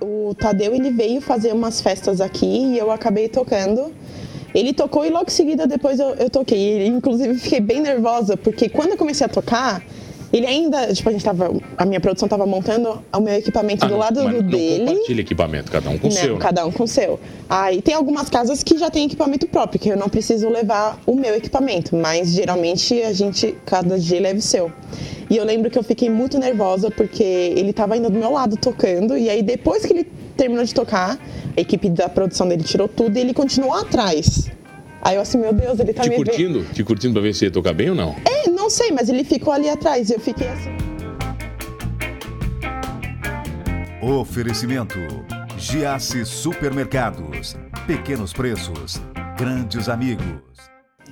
O Tadeu ele veio fazer umas festas aqui e eu acabei tocando. Ele tocou e logo em seguida depois eu, eu toquei. Inclusive fiquei bem nervosa porque quando eu comecei a tocar, ele ainda, tipo, a gente tava, a minha produção tava montando o meu equipamento Ah, do lado do dele. compartilha equipamento, cada um com o seu. né? cada um com o seu. Aí tem algumas casas que já tem equipamento próprio, que eu não preciso levar o meu equipamento, mas geralmente a gente, cada dia leva o seu. E eu lembro que eu fiquei muito nervosa porque ele tava ainda do meu lado tocando, e aí depois que ele terminou de tocar, a equipe da produção dele tirou tudo e ele continuou atrás. Aí eu assim, meu Deus, ele tá Te me vendo. curtindo? Te curtindo pra ver se ia tocar bem ou não? É, não sei, mas ele ficou ali atrás, e eu fiquei assim. Oferecimento: Giasse Supermercados. Pequenos preços, grandes amigos.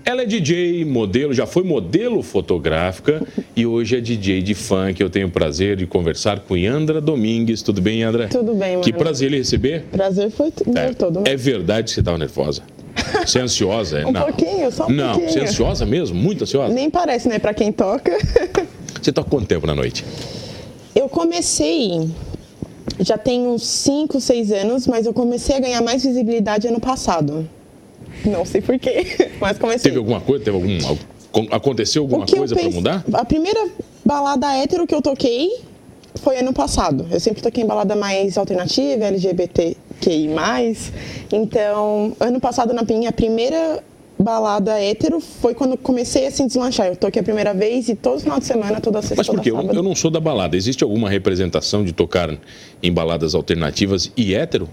Ela é DJ, modelo, já foi modelo fotográfica e hoje é DJ de funk. Eu tenho o prazer de conversar com Yandra Domingues. Tudo bem, Yandra? Tudo bem, Que mano. prazer lhe receber. Prazer foi meu todo. É verdade que você estava nervosa? Você é ansiosa? é? Um não. pouquinho, só um Não, pouquinho. você é ansiosa mesmo? Muito ansiosa? Nem parece, né, pra quem toca. Você toca quanto tempo na noite? Eu comecei, já tem uns 5, 6 anos, mas eu comecei a ganhar mais visibilidade ano passado. Não sei porquê, mas comecei. Teve alguma coisa? Teve algum, aconteceu alguma coisa para pense- mudar? A primeira balada hétero que eu toquei foi ano passado. Eu sempre toquei em balada mais alternativa, LGBTQI+. Então, ano passado, na minha primeira balada hétero, foi quando comecei a se deslanchar. Eu toquei a primeira vez e todo final de semana, toda sexta, Mas por quê? Eu, eu não sou da balada. Existe alguma representação de tocar em baladas alternativas e hétero?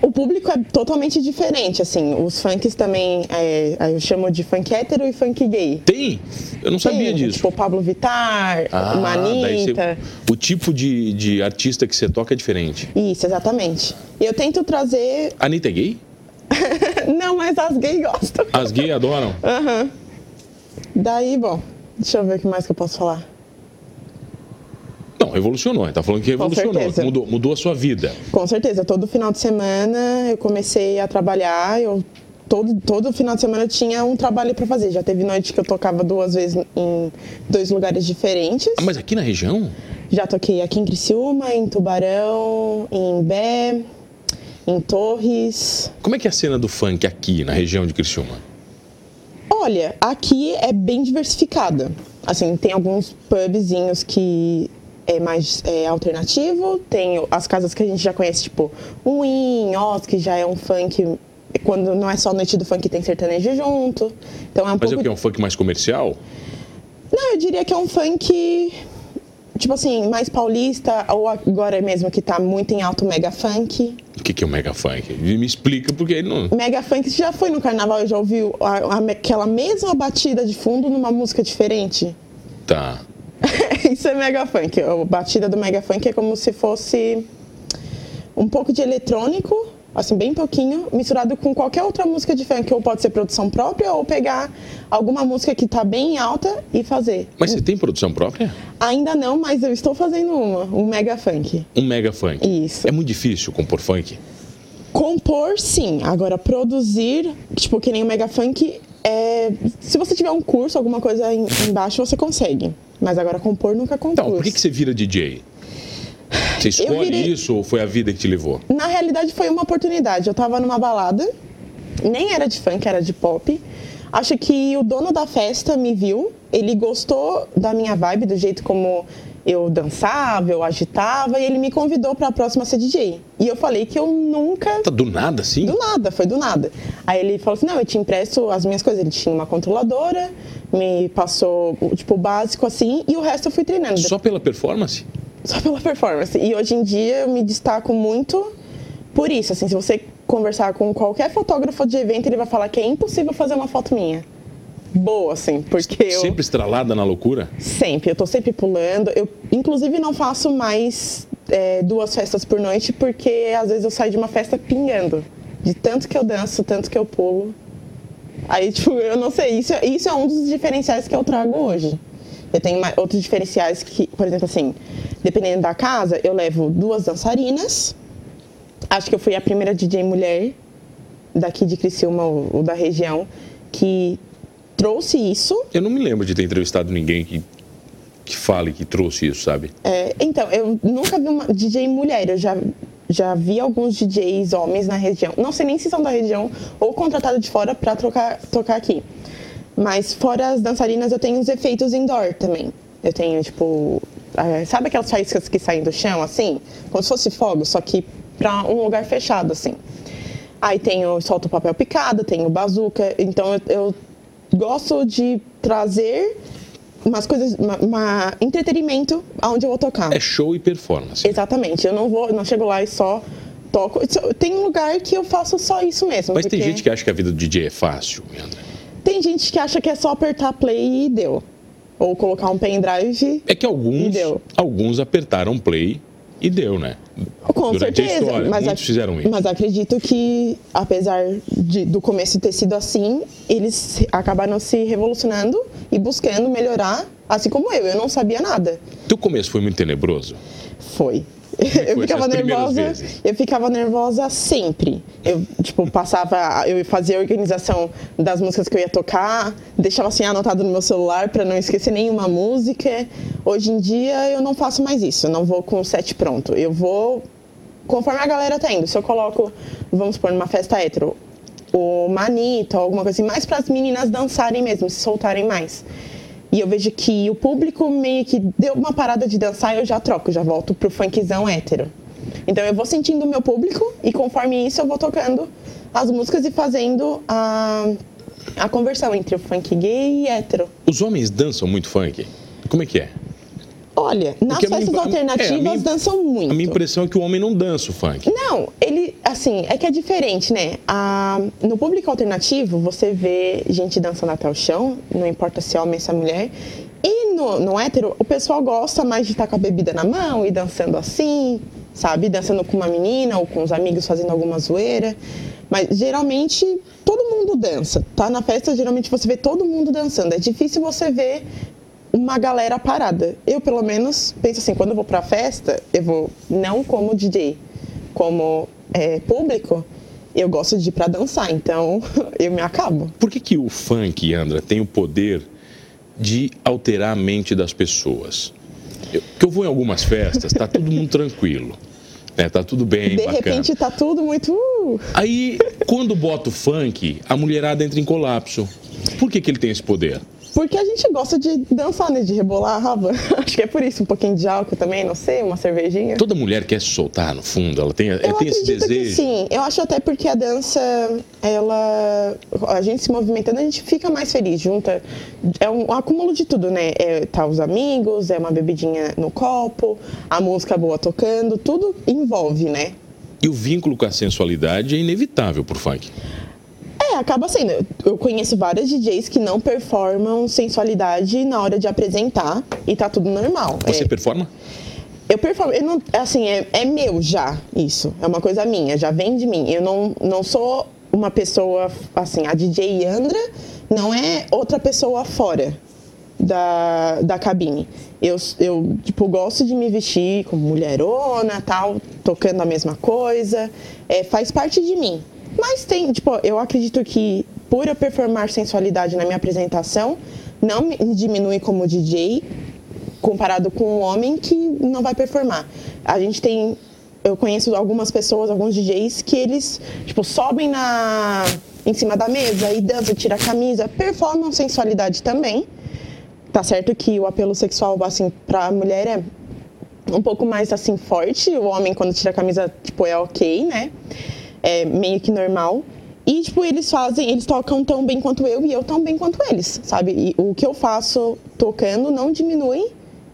O público é totalmente diferente, assim. Os funks também, é, eu chamo de funk hétero e funk gay. Tem? Eu não sabia Tem, disso. Tipo, Pablo Vittar, Ah, daí você- o tipo de, de artista que você toca é diferente. Isso, exatamente. E eu tento trazer... Anitta é gay? Não, mas as gays gostam. As gays adoram. Aham. Daí, bom, deixa eu ver o que mais que eu posso falar. Não, revolucionou. Tá falando que revolucionou. Mudou, mudou a sua vida. Com certeza, todo final de semana eu comecei a trabalhar, eu todo, todo final de semana eu tinha um trabalho para fazer. Já teve noite que eu tocava duas vezes em dois lugares diferentes. Ah, mas aqui na região? Já toquei aqui em Criciúma, em Tubarão, em Bé, em Torres. Como é que é a cena do funk aqui na região de Criciúma? Olha, aqui é bem diversificada. Assim, tem alguns pubzinhos que é mais é, alternativo, tem as casas que a gente já conhece, tipo Win, Oz, que já é um funk. Quando não é só noite do funk, tem sertanejo junto. Então é um Mas é pouco. o que? É um funk mais comercial? Não, eu diria que é um funk, tipo assim, mais paulista, ou agora mesmo que tá muito em alto mega funk. O que, que é o mega funk? Me explica, porque ele não. Mega funk, você já foi no carnaval e já ouviu a- a- aquela mesma batida de fundo numa música diferente? Tá. Isso é mega funk. A batida do mega funk é como se fosse um pouco de eletrônico, assim, bem pouquinho, misturado com qualquer outra música de funk, ou pode ser produção própria, ou pegar alguma música que tá bem alta e fazer. Mas você tem produção própria? Ainda não, mas eu estou fazendo uma, um mega funk. Um mega funk. Isso. É muito difícil compor funk. Compor, sim. Agora, produzir, tipo, que nem o Mega Funk, é... se você tiver um curso, alguma coisa em- embaixo, você consegue. Mas agora, compor nunca compus. Então, por que, que você vira DJ? Você escolhe virei- isso ou foi a vida que te levou? Na realidade, foi uma oportunidade. Eu tava numa balada, nem era de funk, era de pop. Acho que o dono da festa me viu, ele gostou da minha vibe, do jeito como eu dançava, eu agitava, e ele me convidou para a próxima ser DJ. E eu falei que eu nunca Tá do nada assim? Do nada, foi do nada. Aí ele falou assim: não, eu te empresto as minhas coisas. Ele tinha uma controladora, me passou o tipo o básico assim, e o resto eu fui treinando. Só pela performance? Só pela performance. E hoje em dia eu me destaco muito por isso. Assim, se você conversar com qualquer fotógrafo de evento, ele vai falar que é impossível fazer uma foto minha. Boa, assim, porque eu. Sempre estralada na loucura? Sempre, eu tô sempre pulando. Eu, inclusive, não faço mais é, duas festas por noite, porque às vezes eu saio de uma festa pingando. De tanto que eu danço, tanto que eu pulo. Aí, tipo, eu não sei, isso, é- isso é um dos diferenciais que eu trago hoje. Eu tenho outros diferenciais que, por exemplo, assim, dependendo da casa, eu levo duas dançarinas. Acho que eu fui a primeira DJ mulher daqui de Criciúma, ou, ou da região, que trouxe isso Eu não me lembro de ter entrevistado ninguém que, que fale que trouxe isso, sabe? É, então, eu nunca vi uma DJ mulher, eu já já vi alguns DJs homens na região. Não sei nem se são da região ou contratados de fora para tocar aqui. Mas fora as dançarinas, eu tenho os efeitos indoor também. Eu tenho, tipo, sabe aquelas faíscas que saem do chão, assim? Como se fosse fogo, só que para um lugar fechado, assim. Aí tenho, solto papel picado, tenho bazuca. Então eu, eu gosto de trazer umas coisas, uma, uma, entretenimento aonde eu vou tocar. É show e performance. Exatamente. Eu não vou, não chego lá e só toco. Tem um lugar que eu faço só isso mesmo. Mas porque... tem gente que acha que a vida do DJ é fácil, André. Tem gente que acha que é só apertar play e deu. Ou colocar um pendrive. É que alguns, alguns apertaram play e deu, né? Com Durante certeza. A história, mas muitos fizeram isso. Mas acredito que, apesar de, do começo ter sido assim, eles acabaram se revolucionando e buscando melhorar, assim como eu. Eu não sabia nada. Teu começo foi muito tenebroso? Foi. Eu ficava nervosa. Eu ficava nervosa sempre. Eu, tipo, passava, eu fazia a organização das músicas que eu ia tocar, deixava assim anotado no meu celular para não esquecer nenhuma música. Hoje em dia eu não faço mais isso, eu não vou com o set pronto. Eu vou conforme a galera tá indo. Se eu coloco, vamos supor, numa festa hétero, o manito, alguma coisa assim, mais para as meninas dançarem mesmo, se soltarem mais. E eu vejo que o público meio que deu uma parada de dançar e eu já troco, já volto pro funkzão hétero. Então eu vou sentindo o meu público e conforme isso eu vou tocando as músicas e fazendo a, a conversão entre o funk gay e hétero. Os homens dançam muito funk? Como é que é? Olha, nas Porque festas minha, alternativas é, minha, dançam muito. A minha impressão é que o homem não dança o funk. Não, ele, assim, é que é diferente, né? A, no público alternativo, você vê gente dançando até o chão, não importa se é homem ou se é mulher. E no, no hétero, o pessoal gosta mais de estar com a bebida na mão e dançando assim, sabe? Dançando com uma menina ou com os amigos fazendo alguma zoeira. Mas geralmente todo mundo dança. Tá na festa, geralmente você vê todo mundo dançando. É difícil você ver uma galera parada. Eu, pelo menos, penso assim, quando eu vou pra festa, eu vou não como DJ, como é, público, eu gosto de ir pra dançar, então eu me acabo. Por que, que o funk, Andra, tem o poder de alterar a mente das pessoas? Eu, porque eu vou em algumas festas, tá todo mundo tranquilo. Né, tá tudo bem, De bacana. repente tá tudo muito... Uh. Aí, quando bota o funk, a mulherada entra em colapso. Por que, que ele tem esse poder? Porque a gente gosta de dançar, né? De rebolar a raba. Acho que é por isso, um pouquinho de álcool também, não sei, uma cervejinha. Toda mulher quer se soltar, no fundo, ela tem, ela tem esse desejo. Sim, eu acho até porque a dança, ela. A gente se movimentando, a gente fica mais feliz, junta. É um, um acúmulo de tudo, né? É, tá os amigos, é uma bebidinha no copo, a música boa tocando, tudo envolve, né? E o vínculo com a sensualidade é inevitável pro funk. É, acaba sendo. Eu conheço várias DJs que não performam sensualidade na hora de apresentar e tá tudo normal. Você é. performa? Eu performo, eu não, assim, é, é meu já isso. É uma coisa minha, já vem de mim. Eu não, não sou uma pessoa, assim, a DJ Andra não é outra pessoa fora da, da cabine. Eu, eu, tipo, gosto de me vestir como mulherona, tal, tocando a mesma coisa. É, faz parte de mim. Mas tem, tipo, eu acredito que por eu performar sensualidade na minha apresentação, não me diminui como DJ comparado com um homem que não vai performar. A gente tem eu conheço algumas pessoas, alguns DJs que eles, tipo, sobem na em cima da mesa e dançam, tira a camisa, performam sensualidade também. Tá certo que o apelo sexual assim para a mulher é um pouco mais assim forte, o homem quando tira a camisa, tipo, é OK, né? É meio que normal. E, tipo, eles fazem, eles tocam tão bem quanto eu e eu tão bem quanto eles, sabe? E o que eu faço tocando não diminui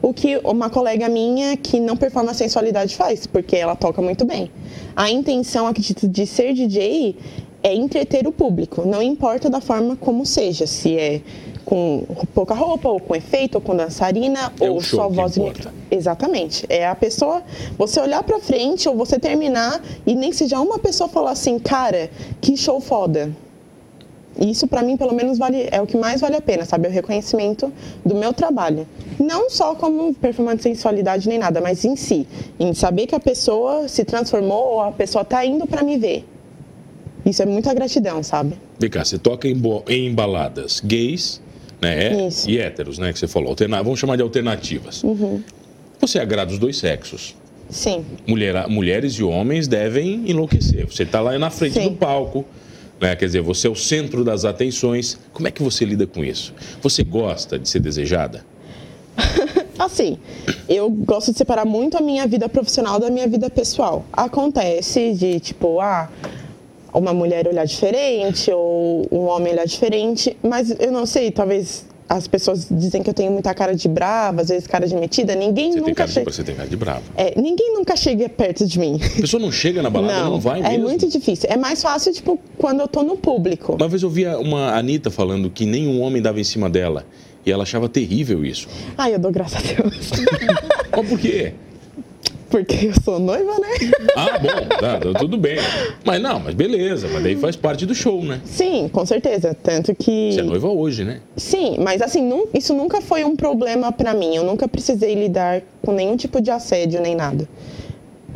o que uma colega minha que não performa sensualidade faz, porque ela toca muito bem. A intenção, acredito, de ser DJ é entreter o público, não importa da forma como seja, se é com pouca roupa, ou com efeito, ou com dançarina, é ou só voz e Exatamente. É a pessoa, você olhar pra frente, ou você terminar, e nem seja uma pessoa falar assim, cara, que show foda. Isso para mim, pelo menos, vale, é o que mais vale a pena, sabe? É o reconhecimento do meu trabalho. Não só como performance de sensualidade nem nada, mas em si. Em saber que a pessoa se transformou ou a pessoa tá indo para me ver. Isso é muita gratidão, sabe? Vem cá, você toca em, em baladas gays, né? Isso. E héteros, né? Que você falou. Alterna... Vamos chamar de alternativas. Uhum. Você agrada os dois sexos. Sim. Mulher, mulheres e homens devem enlouquecer. Você está lá na frente Sim. do palco, né? quer dizer, você é o centro das atenções. Como é que você lida com isso? Você gosta de ser desejada? Assim, eu gosto de separar muito a minha vida profissional da minha vida pessoal. Acontece de, tipo, ah, uma mulher olhar diferente ou um homem olhar diferente, mas eu não sei, talvez as pessoas dizem que eu tenho muita cara de brava, às vezes cara de metida. Ninguém Você tem nunca cara de, chega. você tem cara de bravo. É, ninguém nunca chega perto de mim. A pessoa não chega na balada, não, vai é mesmo. muito difícil. É mais fácil, tipo, quando eu tô no público. Uma vez eu vi uma Anitta falando que nenhum homem dava em cima dela. E ela achava terrível isso. Ai, eu dou graças a Deus. Mas por quê? Porque eu sou noiva, né? Ah, bom, tá, tá, tudo bem. Mas não, mas beleza, mas daí faz parte do show, né? Sim, com certeza. Tanto que. Você é noiva hoje, né? Sim, mas assim, isso nunca foi um problema pra mim. Eu nunca precisei lidar com nenhum tipo de assédio nem nada.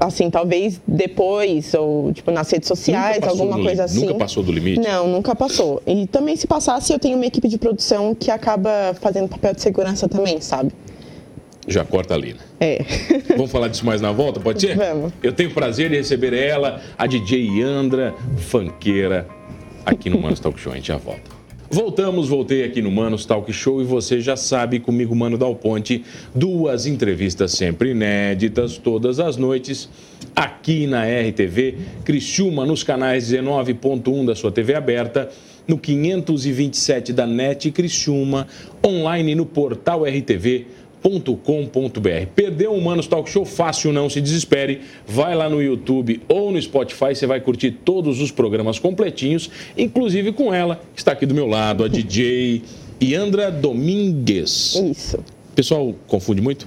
Assim, talvez depois, ou tipo nas redes sociais, alguma coisa li- assim. Nunca passou do limite? Não, nunca passou. E também se passasse, eu tenho uma equipe de produção que acaba fazendo papel de segurança também, sabe? Já corta ali, né? É. Vamos falar disso mais na volta, pode ser? Vamos. Eu tenho o prazer de receber ela, a DJ Yandra, fanqueira, aqui no Manos Talk Show. A gente já volta. Voltamos, voltei aqui no Manos Talk Show e você já sabe, comigo, Mano Dal Ponte, duas entrevistas sempre inéditas, todas as noites, aqui na RTV, Criciúma, nos canais 19.1 da sua TV aberta, no 527 da NET Criciúma, online no portal RTV www.humanos.com.br. Perdeu o Humanos Talk Show? Fácil, não se desespere. Vai lá no YouTube ou no Spotify, você vai curtir todos os programas completinhos, inclusive com ela, que está aqui do meu lado, a DJ Yandra Domingues. Isso. Pessoal, confunde muito?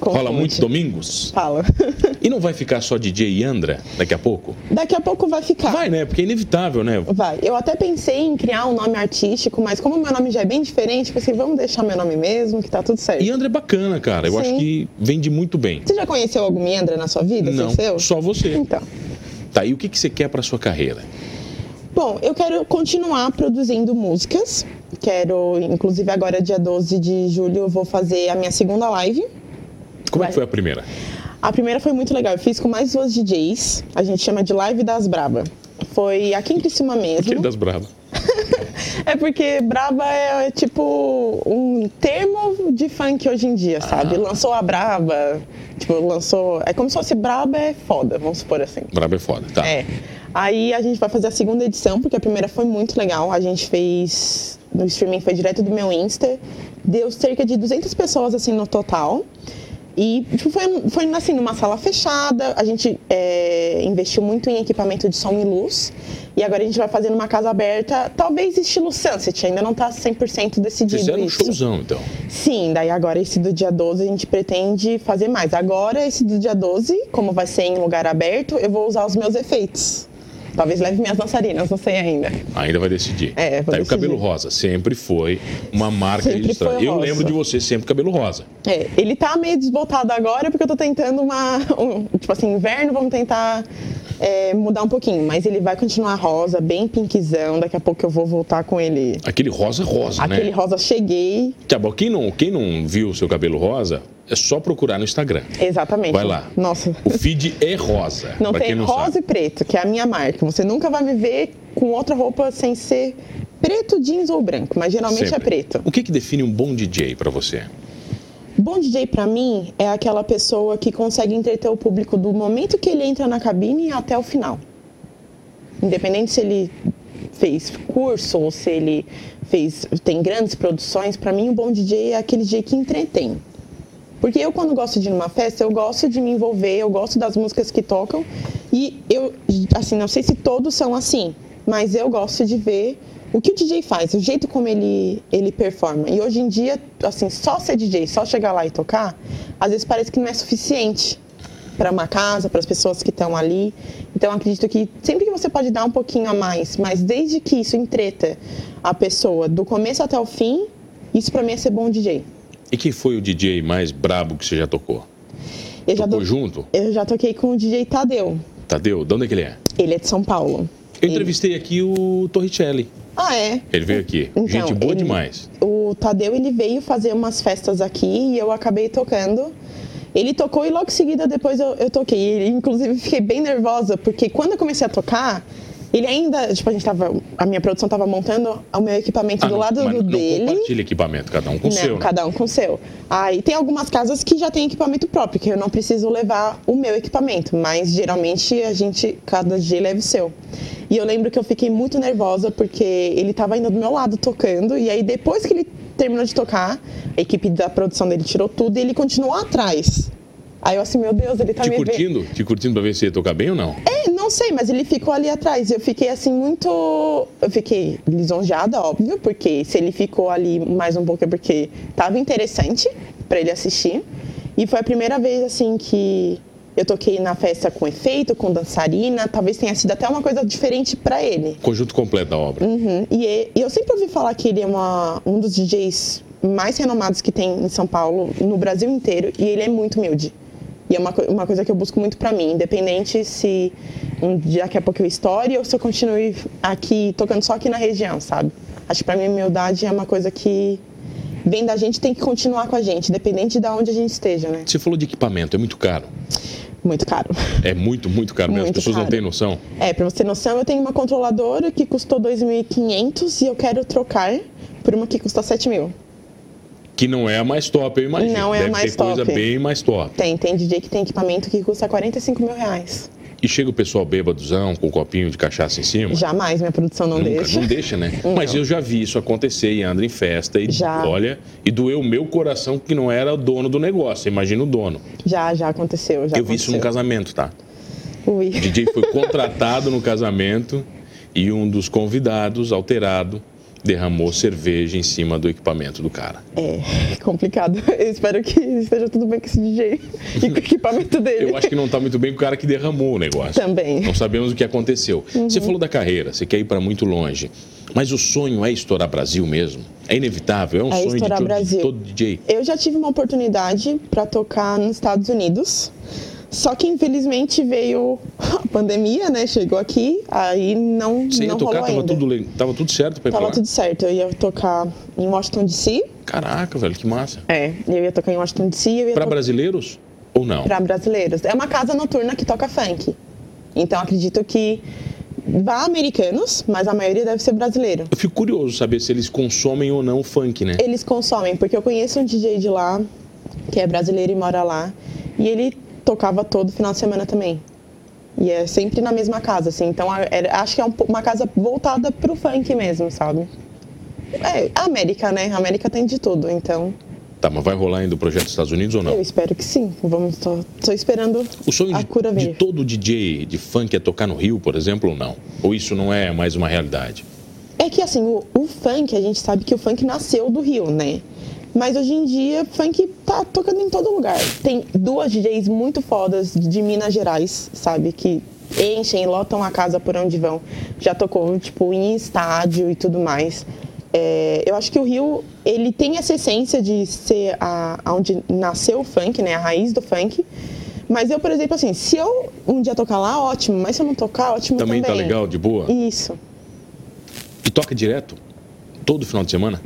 Confunde. Fala muito Domingos? Fala. E não vai ficar só DJ Yandra daqui a pouco? Daqui a pouco vai ficar. Vai, né? Porque é inevitável, né? Vai. Eu até pensei em criar um nome artístico, mas como meu nome já é bem diferente, pensei, vamos deixar meu nome mesmo, que tá tudo certo. Yandra é bacana, cara. Eu Sim. acho que vende muito bem. Você já conheceu algum Yandra na sua vida? Não, só você. Então. Tá, e o que, que você quer pra sua carreira? Bom, eu quero continuar produzindo músicas. Quero, inclusive agora dia 12 de julho, eu vou fazer a minha segunda live. Como é que foi a primeira? A primeira foi muito legal. Eu fiz com mais duas DJs. A gente chama de Live das Braba. Foi aqui em Criciúma mesmo. Que das bravas. É porque Braba é, é tipo um termo de funk hoje em dia, sabe? Ah. Lançou a Braba, tipo, lançou. É como se fosse Braba é foda, vamos supor assim. Braba é foda, tá. É. Aí a gente vai fazer a segunda edição, porque a primeira foi muito legal. A gente fez. No streaming foi direto do meu Insta. Deu cerca de 200 pessoas assim no total. E tipo, foi, foi assim, numa sala fechada. A gente é, investiu muito em equipamento de som e luz. E agora a gente vai fazer numa casa aberta, talvez estilo Sunset, ainda não tá 100% decidido Fizeram um isso. showzão, então. Sim, daí agora esse do dia 12 a gente pretende fazer mais. Agora esse do dia 12, como vai ser em lugar aberto, eu vou usar os meus efeitos. Talvez leve minhas dançarinas, não sei ainda. Ainda vai decidir. É, vou tá, e o decidir. cabelo rosa sempre foi uma marca Sempre registrada. Eu rosa. lembro de você sempre cabelo rosa. É, ele tá meio desbotado agora porque eu tô tentando uma. um- tipo assim, inverno, vamos tentar é, mudar um pouquinho. Mas ele vai continuar rosa, bem pinkzão. Daqui a pouco eu vou voltar com ele. Aquele rosa rosa, Aquele né? rosa cheguei. Tá bom, quem não, quem não viu o seu cabelo rosa, é só procurar no Instagram. Exatamente. Vai lá. Nossa. O feed é rosa. Não tem não rosa sabe. e preto, que é a minha marca. Você nunca vai me ver com outra roupa sem ser preto, jeans ou branco, mas geralmente é Sempre. preto. O que, que define um bom DJ pra você? Bom DJ pra mim é aquela pessoa que consegue entreter o público do momento que ele entra na cabine até o final. Independente se ele fez curso ou se ele fez tem grandes produções, pra mim o bom DJ é aquele DJ que entretém. Porque eu quando gosto de ir numa festa, eu gosto de me envolver, eu gosto das músicas que tocam e eu assim, não sei se todos são assim, mas eu gosto de ver o que o DJ faz, o jeito como ele ele performa. E hoje em dia, assim, só ser DJ, só chegar lá e tocar, às vezes parece que não é suficiente para uma casa, para as pessoas que estão ali. Então acredito que sempre que você pode dar um pouquinho a mais, mas desde que isso entreta a pessoa do começo até o fim, isso para mim é ser bom DJ. E quem foi o DJ mais brabo que você já tocou? Eu já, Tocou do- junto? eu já toquei com o DJ Tadeu. Tadeu, de onde é que ele é? Ele é de São Paulo. Eu Ele- entrevistei aqui o Torricelli. Ah, é? Ele veio aqui. Então, Gente boa ele- demais. O Tadeu ele veio fazer umas festas aqui e eu acabei tocando. Ele tocou e logo em seguida depois eu, eu toquei. E, inclusive fiquei bem nervosa, porque quando eu comecei a tocar, ele ainda, tipo, a gente tava, a minha produção tava montando o meu equipamento Ah, do não, lado do não dele. compartilha equipamento, cada um com o seu. né? cada um com o seu. Aí tem algumas casas que já tem equipamento próprio, que eu não preciso levar o meu equipamento, mas geralmente a gente, cada dia leva o seu. E eu lembro que eu fiquei muito nervosa porque ele tava ainda do meu lado tocando, e aí depois que ele terminou de tocar, a equipe da produção dele tirou tudo e ele continuou atrás. Aí eu assim, meu Deus, ele tá Te me vendo. curtindo? Te curtindo pra ver se ia tocar bem ou não? É, não sei, mas ele ficou ali atrás. Eu fiquei assim muito. Eu fiquei lisonjeada, óbvio, porque se ele ficou ali mais um pouco é porque tava interessante pra ele assistir. E foi a primeira vez assim que eu toquei na festa com efeito, com dançarina. Talvez tenha sido até uma coisa diferente pra ele. Conjunto completo da obra. Uhum. E eu sempre ouvi falar que ele é uma, um dos DJs mais renomados que tem em São Paulo, no Brasil inteiro, e ele é muito humilde. E é uma, uma coisa que eu busco muito pra mim, independente se um dia daqui a pouco eu estoure ou se eu continue aqui, tocando só aqui na região, sabe? Acho que pra mim a humildade é uma coisa que vem da gente tem que continuar com a gente, independente de onde a gente esteja, né? Você falou de equipamento, é muito caro. Muito caro. É muito, muito caro mesmo. As pessoas não caro. têm noção. É, pra você ter noção, eu tenho uma controladora que custou 2.500 e eu quero trocar por uma que custa 7 mil. Que não é a mais top, eu imagino. Não é a Deve mais ter coisa top. bem mais top. Tem, tem DJ que tem equipamento que custa 45 mil reais. E chega o pessoal bêbadozão, com um copinho de cachaça em cima. Jamais minha produção não Nunca, deixa. não deixa, né? Mas eu já vi isso acontecer e anda em festa e Já. olha, e doeu o meu coração que não era o dono do negócio. Imagina o dono. Já, já aconteceu, já eu vi isso aconteceu. casamento, tá? Ui. O DJ foi contratado no casamento e um dos convidados, alterado, derramou cerveja em cima do equipamento do cara. É complicado. Eu espero que esteja tudo bem com esse DJ e com o equipamento dele. Eu acho que não tá muito bem com o cara que derramou o negócio. Também. Não sabemos o que aconteceu. Uhum. Você falou da carreira, você quer ir para muito longe. Mas o sonho é estourar Brasil mesmo? É inevitável? É um É sonho de todo, de todo DJ? Eu já tive uma oportunidade para tocar nos Estados Unidos. Só que infelizmente veio a pandemia, né? Chegou aqui, aí não, Você ia não tocar, rolou tava ainda. tudo, tava tudo certo pra ir pra Tava lá? tudo certo. Eu ia tocar em Washington DC. Caraca, velho, que massa. É, eu ia tocar em Washington DC. Pra to- brasileiros ou não? para brasileiros. É uma casa noturna que toca funk. Então acredito que vá americanos, mas a maioria deve ser brasileiro. Eu fico curioso saber se eles consomem ou não funk, né? Eles consomem, porque eu conheço um DJ de lá, que é brasileiro e mora lá, e ele tocava todo final de semana também. E é sempre na mesma casa, assim. Então era- acho que é um uma casa voltada pro funk mesmo, sabe? É, a América, né? A América tem de tudo, então Tá, mas vai rolar ainda o projeto dos Estados Unidos ou não? eu espero que sim. Vamos, tô, tô esperando O sonho a de, cura de vir. todo DJ de funk é tocar no Rio, por exemplo, ou não? Ou isso não é mais uma realidade? É que assim, o, o funk, a gente sabe que o funk nasceu do Rio, né? Mas hoje em dia, funk tá tocando em todo lugar. Tem duas DJs muito fodas de Minas Gerais, sabe? Que enchem, lotam a casa por onde vão. Já tocou, tipo, em estádio e tudo mais. É, eu acho que o Rio, ele tem essa essência de ser a, onde nasceu o funk, né? A raiz do funk. Mas eu, por exemplo, assim, se eu um dia tocar lá, ótimo. Mas se eu não tocar, ótimo Também também. tá legal, de boa? Isso. E toca direto? Todo final de semana?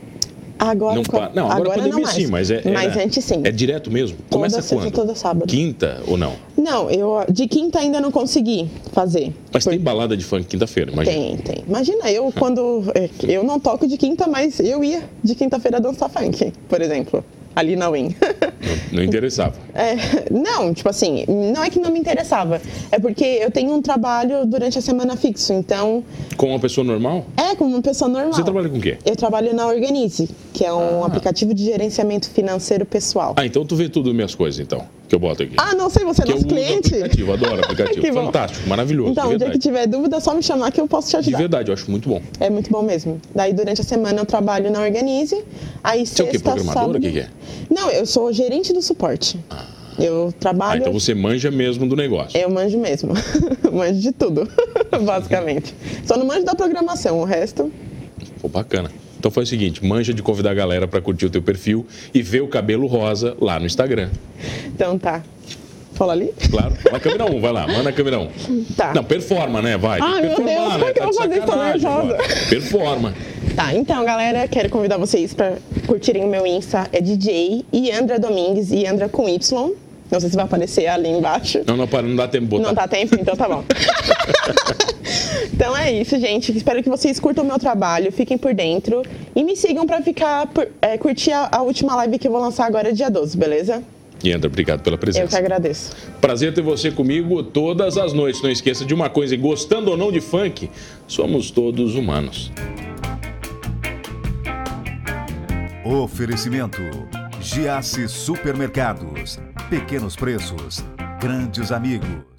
Agora, não, não, agora, a pandemia não mais. sim, mas é. Mas era- antes sim. É direto mesmo? Começa quando? toda sábado. Quinta ou não? Não, eu de quinta ainda não consegui fazer. Mas tem balada de funk quinta-feira, imagina. Tem, tem. Imagina, eu quando. é, Eu não toco de quinta, mas eu ia de quinta-feira dançar funk, por exemplo. Ali na Win. Não, não interessava. É, não, tipo assim, não é que não me interessava. É porque eu tenho um trabalho durante a semana fixo. Então, Com uma pessoa normal? é como uma pessoa normal. Você trabalha com o quê? Eu trabalho na Organize, que é um Ah. aplicativo de gerenciamento financeiro pessoal. Ah, então tu vê tudo minhas coisas, então, que eu boto aqui. Ah, não sei, você é que eu nosso cliente? aplicativo, adoro aplicativo. Que. Fantástico, maravilhoso, Então, de o dia que tiver dúvida, é só me chamar que eu posso te De ajudar. verdade, eu acho muito bom. É muito bom mesmo. Daí, durante a semana, eu trabalho na Organize. Aí, Você é o quê, sexta, programadora? sábado... O que que é? Não, eu sou gerente do suporte. Eu Ah, trabalho... então você manja mesmo do negócio. Eu manjo mesmo. manjo de tudo, basicamente. Só não manjo da programação, o resto... Pô, bacana. Então foi o seguinte, manja de convidar a galera pra curtir o teu perfil e ver o cabelo rosa lá no Instagram. Então, tá. Fala ali? Claro. Vai câmera 1, vai lá, manda a câmera 1. Tá. Não, performa, né? Vai. Que meu Deus, performar, como é que Tá eu vou fazer isso? Tô nervosa. Performa. Tá, então, galera, quero convidar vocês para curtirem o meu Insta. É DJ Iandra Domingues, Iandra com Y. Não sei se vai aparecer ali embaixo. Não, não, para, não dá tempo botar. Não dá tempo? Então tá bom. então é isso, gente. Espero que vocês curtam o meu trabalho, fiquem por dentro e me sigam pra ficar por- é, curtir a, a última live que eu vou lançar agora dia 12, beleza? E André, obrigado pela Eu que presença. agradeço. Prazer ter você comigo todas as noites. Não esqueça de uma coisa, gostando ou não de funk, somos todos humanos. Oferecimento: Giasse Supermercados. Pequenos preços, grandes amigos.